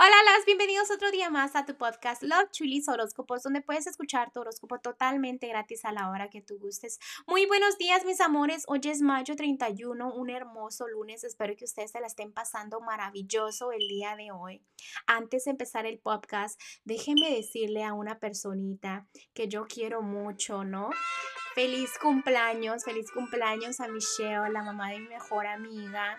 Hola, las bienvenidos otro día más a tu podcast Love Chulis Horóscopos, donde puedes escuchar tu horóscopo totalmente gratis a la hora que tú gustes. Muy buenos días, mis amores. Hoy es mayo 31, un hermoso lunes. Espero que ustedes se la estén pasando maravilloso el día de hoy. Antes de empezar el podcast, déjenme decirle a una personita que yo quiero mucho, ¿no? Feliz cumpleaños, feliz cumpleaños a Michelle, la mamá de mi mejor amiga.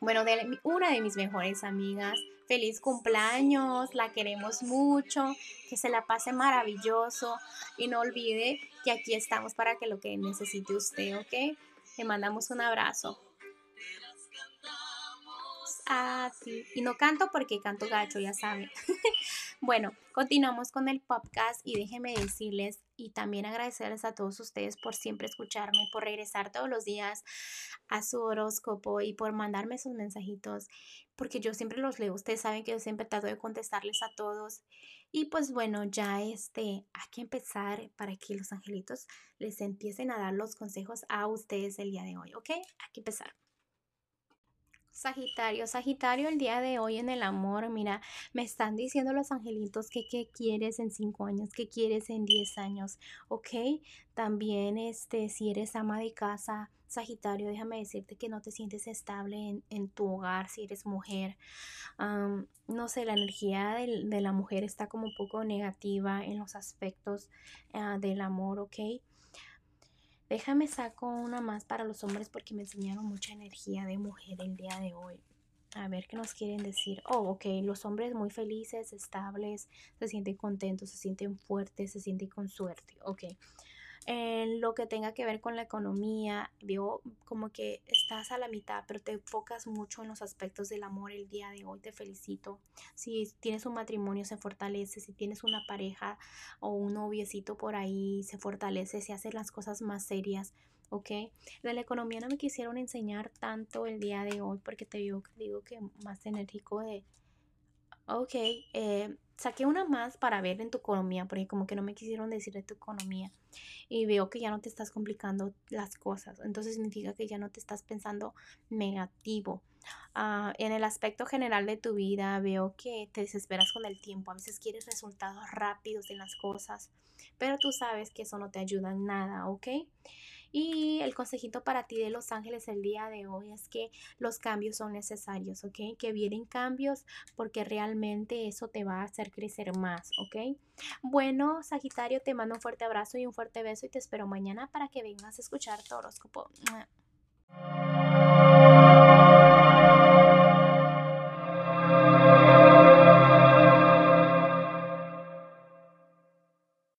Bueno, de una de mis mejores amigas feliz cumpleaños, la queremos mucho, que se la pase maravilloso y no olvide que aquí estamos para que lo que necesite usted, ¿ok? Le mandamos un abrazo. Ah, sí. Y no canto porque canto gacho, ya saben. bueno, continuamos con el podcast y déjenme decirles y también agradecerles a todos ustedes por siempre escucharme, por regresar todos los días a su horóscopo y por mandarme sus mensajitos, porque yo siempre los leo. Ustedes saben que yo siempre trato de contestarles a todos. Y pues bueno, ya este, hay que empezar para que los angelitos les empiecen a dar los consejos a ustedes el día de hoy, ¿ok? Hay que empezar. Sagitario, Sagitario, el día de hoy en el amor, mira, me están diciendo los angelitos que qué quieres en cinco años, qué quieres en diez años, ¿ok? También, este, si eres ama de casa, Sagitario, déjame decirte que no te sientes estable en, tu hogar, si eres mujer. no sé, la energía de, la mujer está como un poco negativa en los aspectos ah, del amor, ¿ok? Déjame saco una más para los hombres porque me enseñaron mucha energía de mujer el día de hoy. A ver qué nos quieren decir. Oh, ok, los hombres muy felices, estables, se sienten contentos, se sienten fuertes, se sienten con suerte. Ok en lo que tenga que ver con la economía, veo como que estás a la mitad, pero te enfocas mucho en los aspectos del amor el día de hoy, te felicito. Si tienes un matrimonio se fortalece, si tienes una pareja o un noviecito por ahí se fortalece, se hacen las cosas más serias. ¿ok? De la economía no me quisieron enseñar tanto el día de hoy porque te digo, digo que más enérgico de, ok, eh, saqué una más para ver en tu economía, porque como que no me quisieron decir de tu economía. Y veo que ya no te estás complicando las cosas. Entonces significa que ya no te estás pensando negativo. Ah, en el aspecto general de tu vida veo que te desesperas con el tiempo. A veces quieres resultados rápidos en las cosas, pero tú sabes que eso no te ayuda en nada, ¿ok? Y el consejito para ti de Los Ángeles el día de hoy es que los cambios son necesarios, ¿ok? Que vienen cambios porque realmente eso te va a hacer crecer más, ¿ok? Bueno, Sagitario, te mando un fuerte abrazo y un fuerte beso y te espero mañana para que vengas a escuchar tu horóscopo.